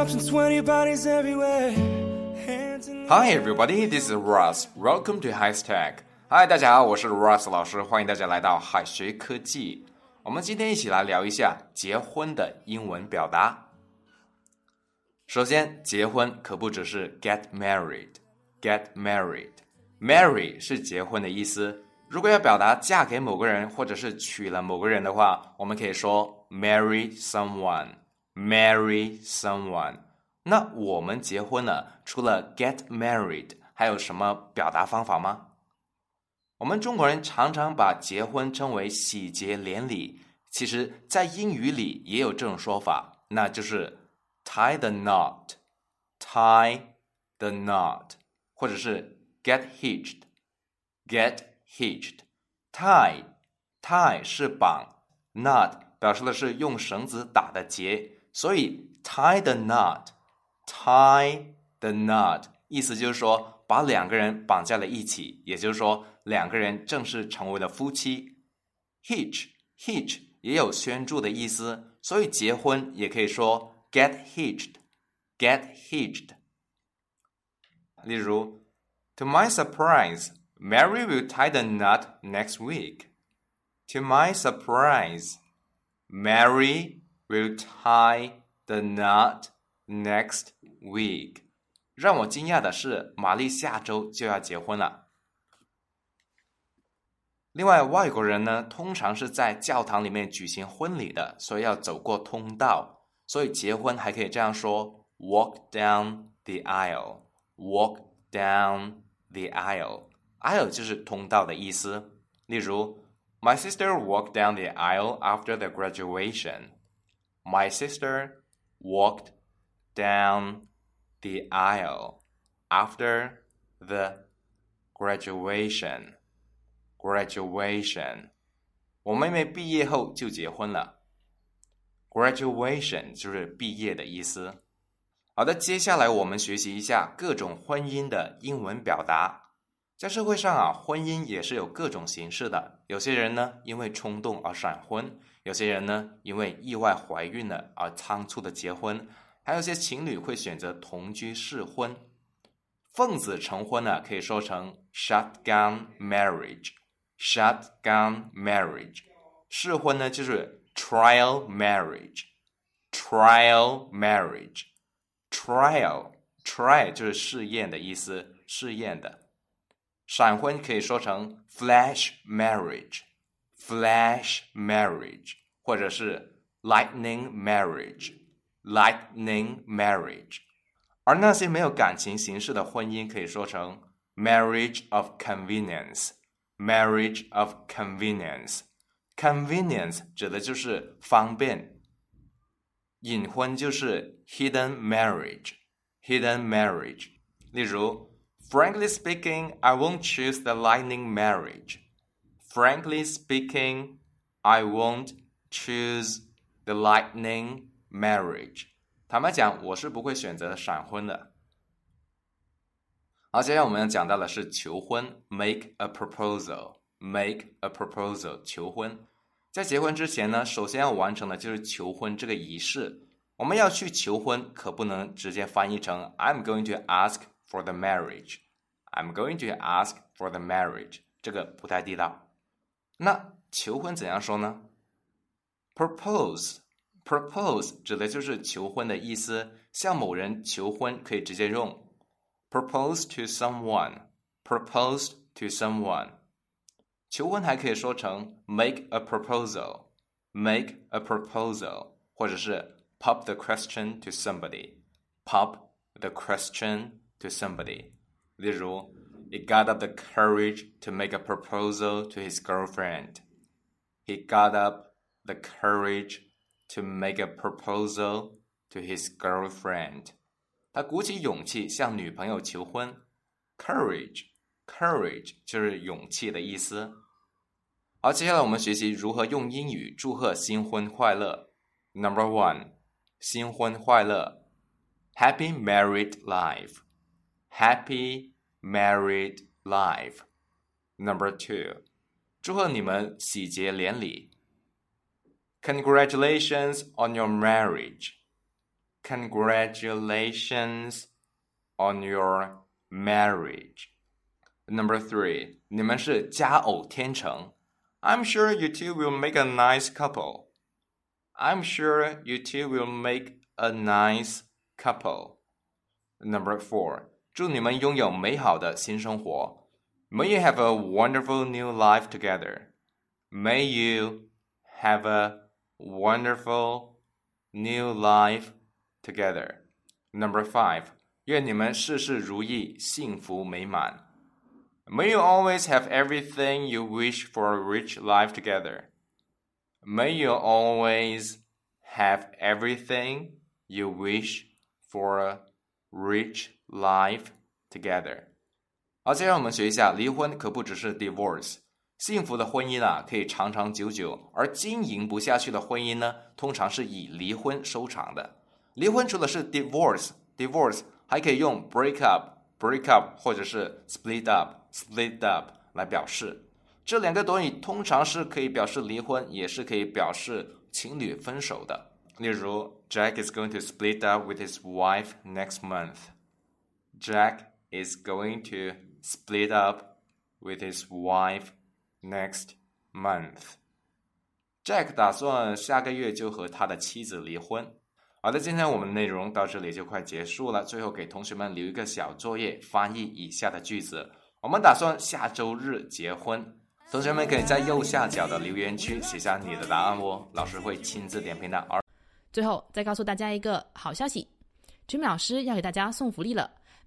cups and sweaty bodies everywhere. Hi everybody, this is Russ. Welcome to High Tech. Hi，大家好，我是 Russ 老师，欢迎大家来到海学科技。我们今天一起来聊一下结婚的英文表达。首先，结婚可不只是 get married，get married。marry 是结婚的意思。如果要表达嫁给某个人或者是娶了某个人的话，我们可以说 marry someone marry someone。那我们结婚了，除了 get married，还有什么表达方法吗？我们中国人常常把结婚称为喜结连理，其实，在英语里也有这种说法，那就是 tie the knot，tie the knot，或者是 get hitched，get hitched，tie tie 是绑，knot 表示的是用绳子打的结，所以 tie the knot，tie the knot，意思就是说把两个人绑在了一起，也就是说两个人正式成为了夫妻。hitch hitch 也有宣注的意思，所以结婚也可以说 get hitched，get hitched。例如，To my surprise。Mary will tie the knot next week. To my surprise, Mary will tie the knot next week. 让我惊讶的是，玛丽下周就要结婚了。另外，外国人呢，通常是在教堂里面举行婚礼的，所以要走过通道。所以结婚还可以这样说：walk down the aisle. Walk down the aisle. aisle 就是通道的意思。例如，My sister walked down the aisle after the graduation. My sister walked down the aisle after the graduation. Graduation，我妹妹毕业后就结婚了。Graduation 就是毕业的意思。好的，接下来我们学习一下各种婚姻的英文表达。在社会上啊，婚姻也是有各种形式的。有些人呢，因为冲动而闪婚；有些人呢，因为意外怀孕了而仓促的结婚；还有些情侣会选择同居试婚。奉子成婚呢，可以说成 shotgun marriage，shotgun marriage。试婚呢，就是 trial marriage，trial marriage，trial，try 就是试验的意思，试验的。闪婚可以说成 flash marriage，flash marriage，或者是 lightning marriage，lightning marriage。而那些没有感情形式的婚姻可以说成 marriage of convenience，marriage of convenience。convenience 指的就是方便，隐婚就是 hidden marriage，hidden marriage。例如。Frankly speaking, I won't choose the lightning marriage. Frankly speaking, I won't choose the lightning marriage. 坦白讲，我是不会选择闪婚的。好，接下来我们要讲到的是求婚，make a proposal，make a proposal，求婚。在结婚之前呢，首先要完成的就是求婚这个仪式。我们要去求婚，可不能直接翻译成 I'm going to ask for the marriage. I'm going to ask for the marriage，这个不太地道。那求婚怎样说呢 ？Propose，propose 指的就是求婚的意思。向某人求婚可以直接用 propose to someone，propose to someone。求婚还可以说成 make a proposal，make a proposal，或者是 pop the question to somebody，pop the question to somebody。例如，He got up the courage to make a proposal to his girlfriend. He got up the courage to make a proposal to his girlfriend. 他鼓起勇气向女朋友求婚。Courage，courage 就是勇气的意思。好，接下来我们学习如何用英语祝贺新婚快乐。Number one，新婚快乐，Happy married life。Happy married life. Number two，祝贺你们喜结连理。 Congratulations on your marriage. Congratulations on your marriage. Number three，你们是佳偶天成。I'm sure you two will make a nice couple. I'm sure you two will make a nice couple. Number four，祝你们拥有美好的新生活。May you have a wonderful new life together. May you have a wonderful new life together. Number five，愿你们事事如意，幸福美满。May you always have everything you wish for a rich life together. May you always have everything you wish for a rich life together. 好，接下来我们学一下，离婚可不只是 divorce。 幸福的婚姻啊，可以长长久久，而经营不下去的婚姻呢，通常是以离婚收场的。离婚除了是 divorce，divorce 还可以用 break up，break up 或者是 split up，split up 来表示。这两个短语通常是可以表示离婚，也是可以表示情侣分手的。例如，Jack is going to split up with his wife next month. Jack is going to split up with his wife next month. Jack 打算下个月就和他的妻子离婚。好的，今天我们内容到这里就快结束了。最后给同学们留一个小作业，翻译以下的句子。我们打算下周日结婚。同学们可以在右下角的留言区写下你的答案哦，老师会亲自点评的。最后再告诉大家一个好消息，Jimmy 老师要给大家送福利了，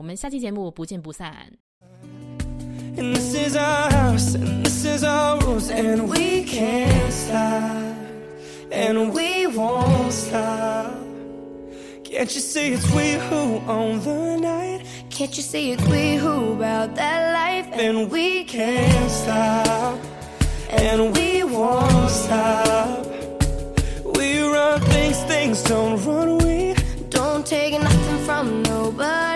我们下期节目不见不散。And this is our house, and this is our rules, and we can't stop, and we won't stop. Can't you see it's we who own the night? Can't you see it's we who about that life? And we can't stop, and we won't stop. We run things, things don't run away. Don't take nothing from nobody.